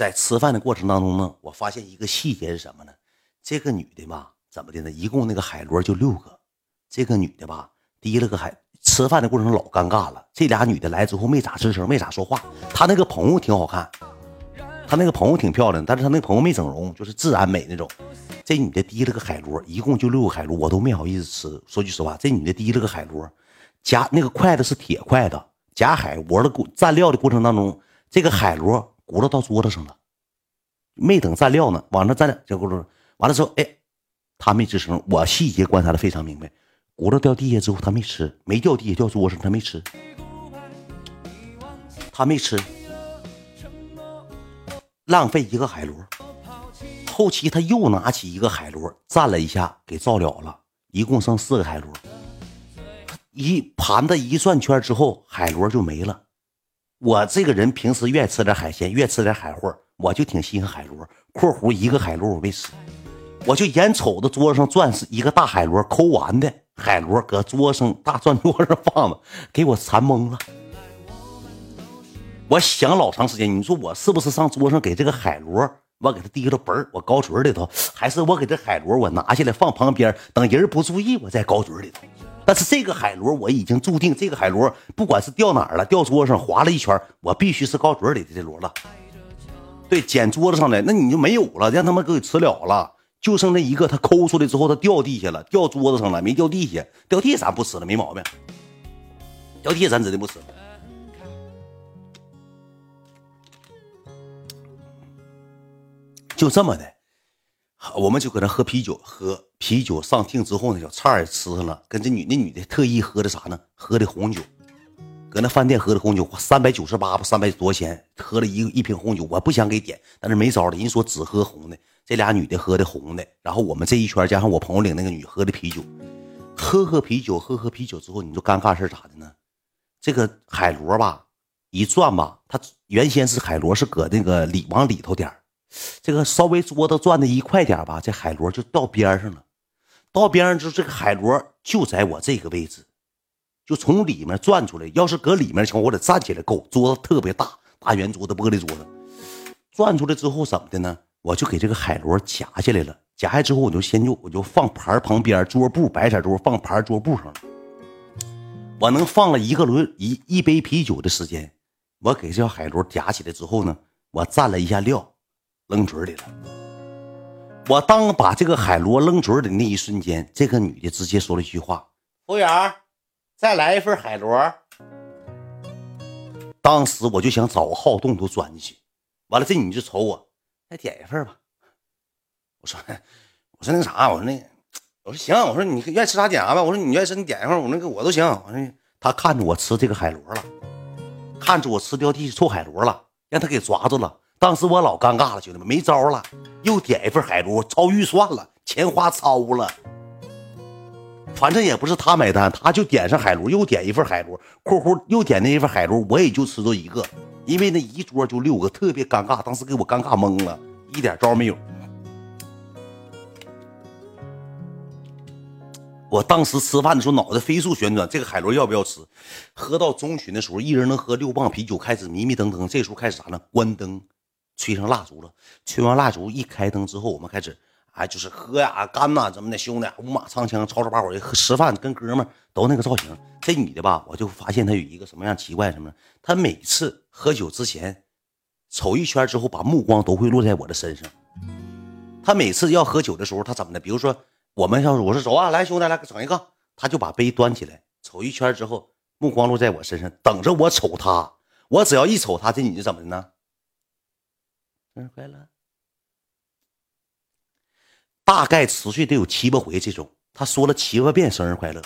在吃饭的过程当中呢，我发现一个细节是什么呢？这个女的吧，怎么的呢？一共那个海螺就六个，这个女的吧，提了个海。吃饭的过程老尴尬了，这俩女的来之后没咋吱声，没咋说话。她那个朋友挺好看，她那个朋友挺漂亮，但是她那个朋友没整容，就是自然美那种。这女的提了个海螺，一共就六个海螺，我都没好意思吃。说句实话，这女的提了个海螺，夹那个筷子是铁筷子，夹海螺的蘸料的过程当中，这个海螺轱辘到桌子上了，没等蘸料呢，往那蘸这轱辘，完了之后，哎，他没吱声。我细节观察的非常明白。轱辘掉地下之后，他没吃，没掉地下，掉桌上，他没吃，他没吃，浪费一个海螺。后期他又拿起一个海螺蘸了一下，给照了了，一共剩四个海螺。一盘子一转圈之后，海螺就没了。我这个人平时愿吃点海鲜，愿吃点海货，我就挺稀罕海螺。括弧一个海螺我没吃，我就眼瞅着桌上转是一个大海螺，抠完的。海螺搁桌上大转桌上放着，给我馋懵了。我想老长时间，你说我是不是上桌上给这个海螺，我给它提了本儿，我高嘴里头，还是我给这海螺我拿下来放旁边，等人不注意，我再高嘴里头。但是这个海螺我已经注定，这个海螺不管是掉哪儿了，掉桌上划了一圈，我必须是高嘴里的这螺了。对，捡桌子上的，那你就没有了，让他们给吃了了。就剩那一个，他抠出来之后，他掉地下了，掉桌子上了，没掉地下，掉地下咱不吃了，没毛病。掉地咱指定不吃。就这么的，我们就搁那喝啤酒，喝啤酒上厅之后呢，小菜也吃上了，跟这女那女的特意喝的啥呢？喝的红酒，搁那饭店喝的红酒，三百九十八不三百多钱，喝了一一瓶红酒，我不想给点，但是没招了，人说只喝红的。这俩女的喝的红的，然后我们这一圈加上我朋友领那个女喝的啤酒，喝喝啤酒，喝喝啤酒之后，你说尴尬事咋的呢？这个海螺吧，一转吧，它原先是海螺是搁那个里往里头点这个稍微桌子转的一快点吧，这海螺就到边上了，到边上之后，这个海螺就在我这个位置，就从里面转出来。要是搁里面的情况，我得站起来够，桌子特别大，大圆桌子，玻璃桌子，转出来之后怎么的呢？我就给这个海螺夹下来了，夹下之后我就先就我就放盘旁边桌布白色桌放盘桌布上了。我能放了一个轮一一杯啤酒的时间，我给这小海螺夹起来之后呢，我蘸了一下料，扔嘴里了。我当把这个海螺扔嘴里的那一瞬间，这个女的直接说了一句话：“服务员，再来一份海螺。”当时我就想找个好洞都钻进去，完了这女就瞅我。再点一份吧，我说，我说那啥，我说那，我说行，我说你愿意吃啥点啥吧，我说你愿意吃你点一份，我那个我都行。我说他看着我吃这个海螺了，看着我吃掉地下臭海螺了，让他给抓住了。当时我老尴尬了，兄弟们没招了，又点一份海螺，超预算了，钱花超了。反正也不是他买单，他就点上海螺，又点一份海螺（括弧又点那一份海螺），我也就吃着一个。因为那一桌就六个，特别尴尬，当时给我尴尬懵了，一点招没有。我当时吃饭的时候脑袋飞速旋转，这个海螺要不要吃？喝到中旬的时候，一人能喝六磅啤酒，开始迷迷瞪瞪。这时候开始啥呢？关灯，吹上蜡烛了。吹完蜡烛一开灯之后，我们开始。哎，就是喝呀、干呐，怎么的，兄弟，五马长枪，吵吵把火的吃饭，跟哥们都那个造型。这女的吧，我就发现她有一个什么样奇怪什么？她每次喝酒之前，瞅一圈之后，把目光都会落在我的身上。她每次要喝酒的时候，她怎么的？比如说，我们要是我说走啊，来兄弟，来整一个，她就把杯端起来，瞅一圈之后，目光落在我身上，等着我瞅她。我只要一瞅她，这女的怎么的呢？生日快乐。大概持续得有七八回，这种他说了七八遍生日快乐，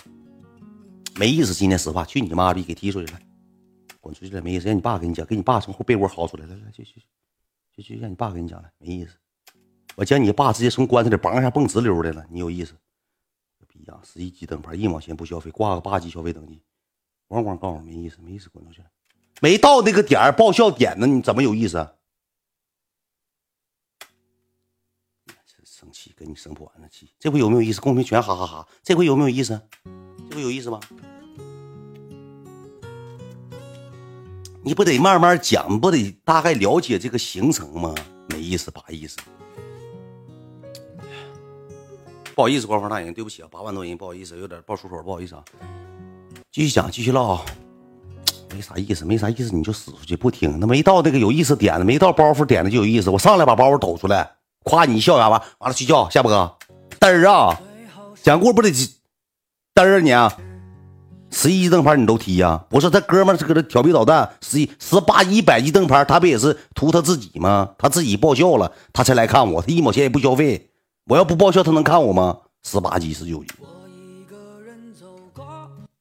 没意思。今天实话，去你妈逼，给踢出去了，滚出去了，没意思。让你爸给你讲，给你爸从后被窝薅出来，来来去去去去，让你爸给你讲来，没意思。我将你爸直接从棺材里绑一下蹦直溜来了，你有意思。逼样，十一级灯牌一毛钱不消费，挂个八级消费等级，咣咣告诉我没意思，没意思，滚出去。没到那个点报销点呢，你怎么有意思？生气，跟你生不完的气。这回有没有意思？公屏全哈哈哈。这回有没有意思？这回有意思吗？你不得慢慢讲，不得大概了解这个行程吗？没意思，不好意思，不好意思，官方大人，对不起啊，八万多人，不好意思，有点爆粗口，不好意思啊。继续讲，继续唠，没啥意思，没啥意思，你就使出去不听，那没到那个有意思点的，没到包袱点的就有意思。我上来把包袱抖出来，夸你一笑，啥吧，完了睡觉，下播，嘚儿啊，讲故事不得嘚儿啊你。十一级灯牌你都踢呀？不是他哥们是搁这调皮捣蛋。十一十八一百级灯牌，他不也是图他自己吗？他自己报销了，他才来看我。他一毛钱也不消费。我要不报销，他能看我吗？十八级十九级。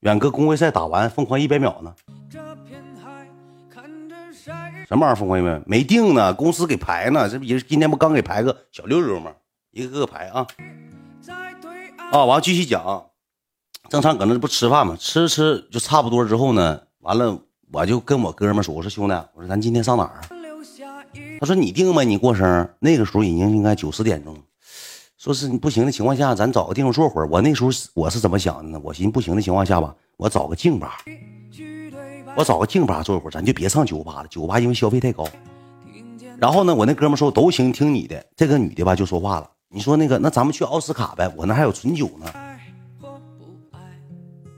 远哥公会赛打完，疯狂一百秒呢。什么玩意儿？疯狂一百秒没定呢，公司给排呢。这不也今天不刚给排个小六六吗？一个个排啊。啊，完了继续讲。正常搁那不吃饭吗？吃吃就差不多之后呢，完了我就跟我哥们说：“我说兄弟，我说咱今天上哪儿？”他说：“你定吧，你过生。”那个时候已经应该九十点钟，说是你不行的情况下，咱找个地方坐会儿。我那时候我是怎么想的呢？我寻思不行的情况下吧，我找个静吧，我找个静吧坐一会儿，咱就别上酒吧了，酒吧因为消费太高。然后呢，我那哥们说都行，听你的。这个女的吧就说话了：“你说那个，那咱们去奥斯卡呗，我那还有纯酒呢。”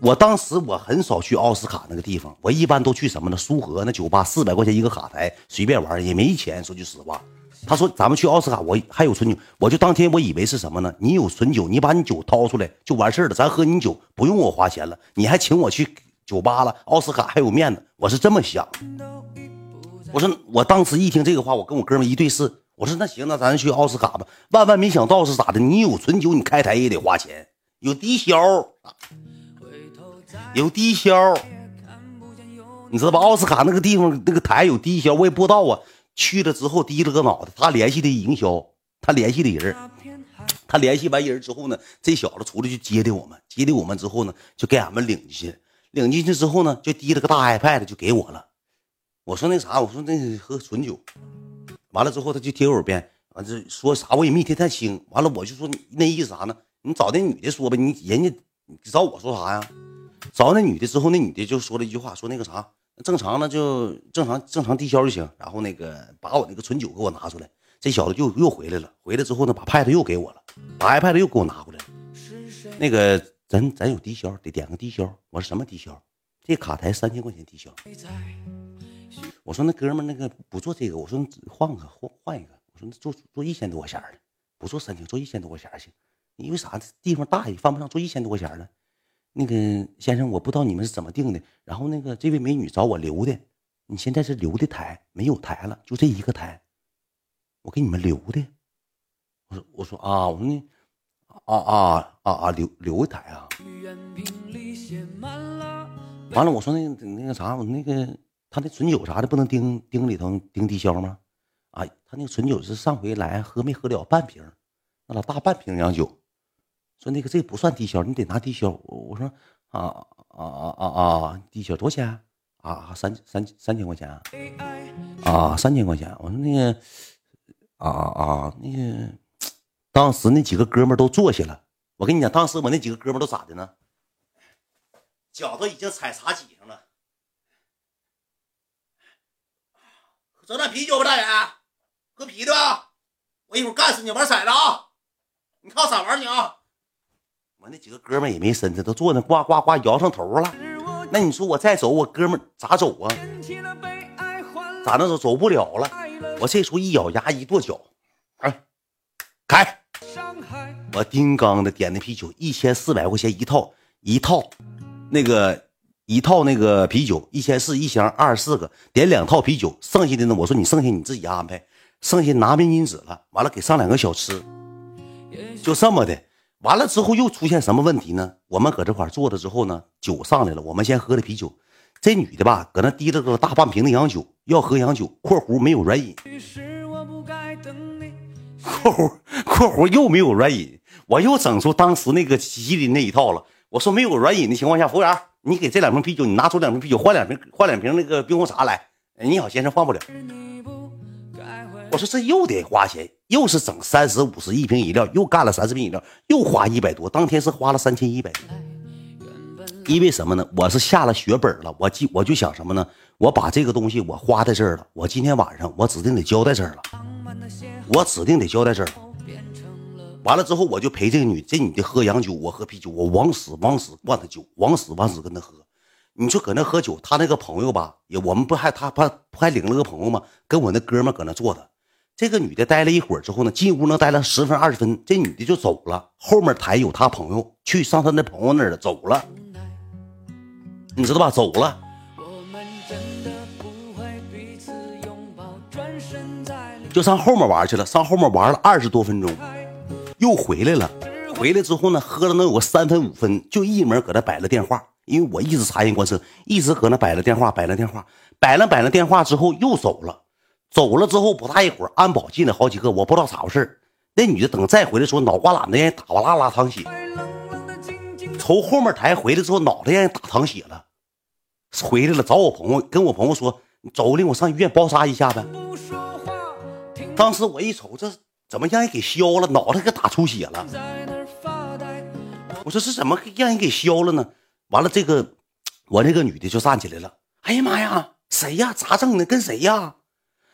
我当时我很少去奥斯卡那个地方，我一般都去什么呢？苏荷那酒吧，四百块钱一个卡台，随便玩也没钱。说句实话，他说咱们去奥斯卡，我还有纯酒，我就当天我以为是什么呢？你有纯酒，你把你酒掏出来就完事儿了，咱喝你酒不用我花钱了，你还请我去酒吧了，奥斯卡还有面子，我是这么想。我说我当时一听这个话，我跟我哥们一对视，我说那行，那咱去奥斯卡吧。万万没想到是咋的？你有纯酒，你开台也得花钱，有低消。有低消，你知道吧？奥斯卡那个地方那个台有低消，我也不知道啊。去了之后低了个脑袋，他联系的营销，他联系的人，他联系完人之后呢，这小子出来就接的我们，接的我们之后呢，就给俺们领进去，领进去之后呢，就提了个大 iPad 就给我了。我说那啥，我说那喝纯酒，完了之后他就贴我耳边，完这说啥我也没听太清。完了我就说那意思啥呢？你找那女的说呗，你人家你找我说啥呀？找那女的之后，那女的就说了一句话，说那个啥，正常呢就正常正常低消就行。然后那个把我那个纯酒给我拿出来，这小子又又回来了。回来之后呢，把 iPad 又给我了，把 iPad 又给我拿回来了。那个咱咱有低消，得点个低消。我说什么低消？这卡台三千块钱低消。我说那哥们那个不做这个，我说换个换换一个。我说那做做一千多块钱的，不做三千，做一千多块钱行。因为啥？地方大也犯不上做一千多块钱的。那个先生，我不知道你们是怎么定的。然后那个这位美女找我留的，你现在是留的台，没有台了，就这一个台，我给你们留的。我说我说啊，我说那啊啊啊啊留留一台啊。完了，我说那那个啥，我那个他那纯酒啥的不能盯盯里头盯低消吗？啊，他那个纯酒是上回来喝没喝了半瓶，那老大半瓶洋酒。说那个这不算低消，你得拿低消。我说啊啊啊啊啊，低消多少钱？啊三三三千块钱啊？啊三千块钱。我说那个啊啊啊那个，当时那几个哥们都坐下了。我跟你讲，当时我那几个哥们都咋的呢？脚都已经踩茶几上了。整点啤酒吧，大爷，喝啤的吧。我一会儿干死你，玩骰子啊！你看我咋玩你啊！我那几个哥们也没身子，都坐那呱呱呱摇上头了。那你说我再走，我哥们咋走啊？咋能走？走不了了。我这时候一咬牙一跺脚，我叮当的点的啤酒，一千四百块钱一套，一套那个一套那个啤酒一千四一箱，二十四个，点两套啤酒，剩下的呢，我说你剩下你自己安排，剩下拿面巾纸了，完了给上两个小吃，就这么的。完了之后又出现什么问题呢？我们搁这块坐着之后呢，酒上来了，我们先喝的啤酒。这女的吧，搁那提了个大半瓶的洋酒，要喝洋酒（括弧没有软饮）。括弧括弧又没有软饮，我又整出当时那个吉林那一套了。我说没有软饮的情况下，服务员，你给这两瓶啤酒，你拿出两瓶啤酒，换两瓶换两瓶那个冰红茶来。你好，先生，换不了。我说这又得花钱，又是整三十五十一瓶饮料，又干了三十瓶饮料，又花一百多。当天是花了三千一百多。因为什么呢？我是下了血本了，我记我就想什么呢？我把这个东西我花在这儿了，我今天晚上我指定得交代这儿了，我指定得交代这儿。完了之后，我就陪这个女，这女的喝洋酒，我喝啤酒，我往死往死灌她酒，往死往死跟她喝。你说搁那喝酒，他那个朋友吧，也我们不还他不还领了个朋友吗？跟我那哥们搁那坐着。这个女的待了一会儿之后呢，进屋能待了十分二十分，这女的就走了。后面台有她朋友去上她那朋友那儿了，走了。你知道吧？走了。就上后面玩去了，上后面玩了二十多分钟。又回来了，回来之后呢，喝了能有个三分五分，就一门搁那摆了电话，因为我一直察言观色，一直搁那摆了电话，摆了电话，摆了摆了电话之后又走了，走了之后不大一会儿，安保进来好几个，我不知道咋回事那女的等再回来时候，脑瓜懒子让人打哇啦啦淌血，从后面抬回来之后，脑袋让人打淌血了，回来了找我朋友，跟我朋友说，你走，领我上医院包扎一下呗。当时我一瞅这。怎么让人给削了？脑袋给打出血了。我说是怎么让人给削了呢？完了，这个我那个女的就站起来了。哎呀妈呀，谁呀？咋整的？跟谁呀？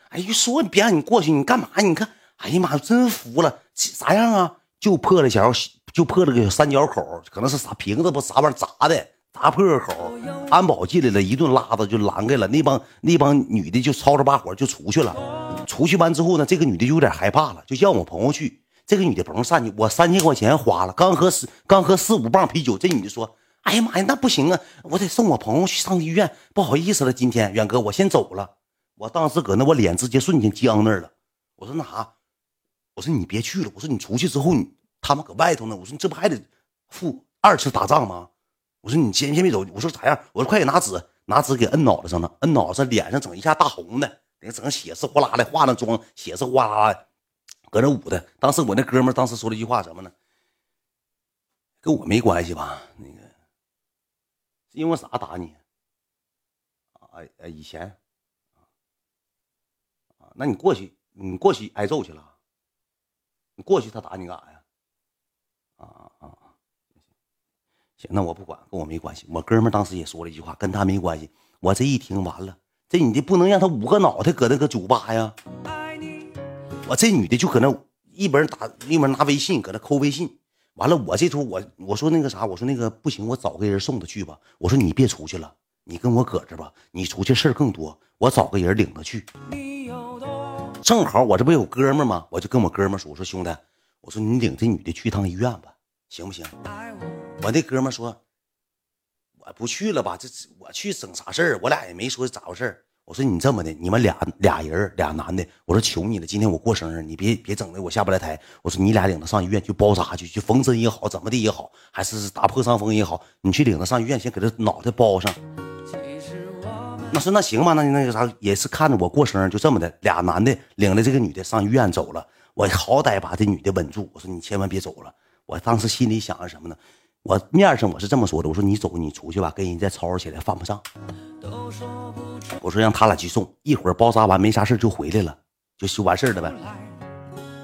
哎呀，说你别让你过去，你干嘛？你看，哎呀妈，真服了。咋样啊？就破了条，就破了个三角口，可能是啥瓶子不啥玩意砸的，砸破口。安保进来了一顿拉子就拦开了，那帮那帮女的就吵吵把火就出去了。出去完之后呢，这个女的就有点害怕了，就叫我朋友去。这个女的朋友上去，我三千块钱花了，刚喝四刚喝四五磅啤酒。这女的说：“哎呀妈呀，那不行啊，我得送我朋友去上医院，不好意思了，今天远哥，我先走了。”我当时搁那，我脸直接瞬间僵那儿了。我说那啥，我说你别去了，我说你出去之后，你他们搁外头呢，我说你这不还得付二次打仗吗？我说你先先别走，我说咋样？我说快点拿纸，拿纸给摁脑袋上了，摁脑袋上，脸上整一下大红的。那整血丝呼啦的，化那妆，血丝呼啦的，搁那捂的。当时我那哥们当时说了一句话，什么呢？跟我没关系吧？那个是因为啥打你？啊啊！以前啊，那你过去，你过去挨揍去了？你过去他打你干啥呀？啊啊啊！行，那我不管，跟我没关系。我哥们当时也说了一句话，跟他没关系。我这一听完了。这女的不能让他捂个脑袋搁那个酒吧呀！我这女的就搁那一边打一边拿微信搁那扣微信。完了，我这头我我说那个啥，我说那个不行，我找个人送她去吧。我说你别出去了，你跟我搁这吧。你出去事儿更多，我找个人领她去。正好我这不有哥们吗？我就跟我哥们说，我说兄弟，我说你领这女的去趟医院吧，行不行？我那哥们说。我不去了吧？这我去整啥事儿？我俩也没说咋回事儿。我说你这么的，你们俩俩人俩男的，我说求你了，今天我过生日，你别别整的我下不来台。我说你俩领他上医院去包扎去，去缝针也好，怎么的也好，还是打破伤风也好，你去领他上医院，先给他脑袋包上。那说那行吧，那那个啥也是看着我过生日，就这么的，俩男的领着这个女的上医院走了。我好歹把这女的稳住。我说你千万别走了。我当时心里想着什么呢？我面上我是这么说的，我说你走，你出去吧，跟人再吵吵起来犯不上。我说让他俩去送，一会儿包扎完没啥事就回来了，就就完事了呗。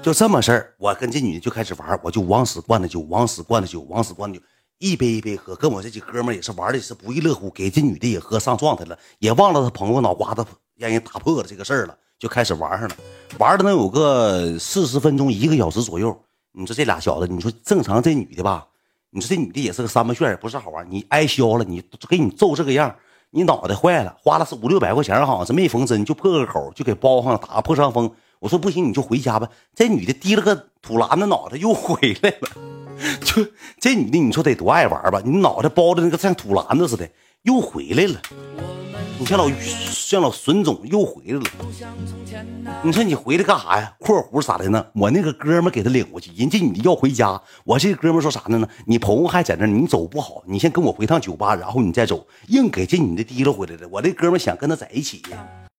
就这么事儿，我跟这女的就开始玩，我就往死灌的酒，往死灌的酒，往死灌的酒，一杯一杯喝。跟我这几哥们也是玩的是不亦乐乎，给这女的也喝上状态了，也忘了他朋友脑瓜子让人打破了这个事儿了，就开始玩上了，玩的能有个四十分钟，一个小时左右。你说这俩小子，你说正常这女的吧？你说这女的也是个三八炫，也不是好玩。你挨削了，你给你揍这个样，你脑袋坏了，花了五六百块钱，好像是没缝针，就破个口，就给包上了，打个破伤风。我说不行，你就回家吧。这女的提了个土篮子脑袋又回来了，就这女的，你说得多爱玩吧？你脑袋包的那个像土篮子似的，又回来了。你像老像老孙总又回来了，你说你回来干啥呀？括弧啥的呢？我那个哥们给他领过去，人家你要回家，我这哥们说啥的呢？你朋友还在那，你走不好，你先跟我回趟酒吧，然后你再走，硬给这女的提溜回来了。我这哥们想跟他在一起。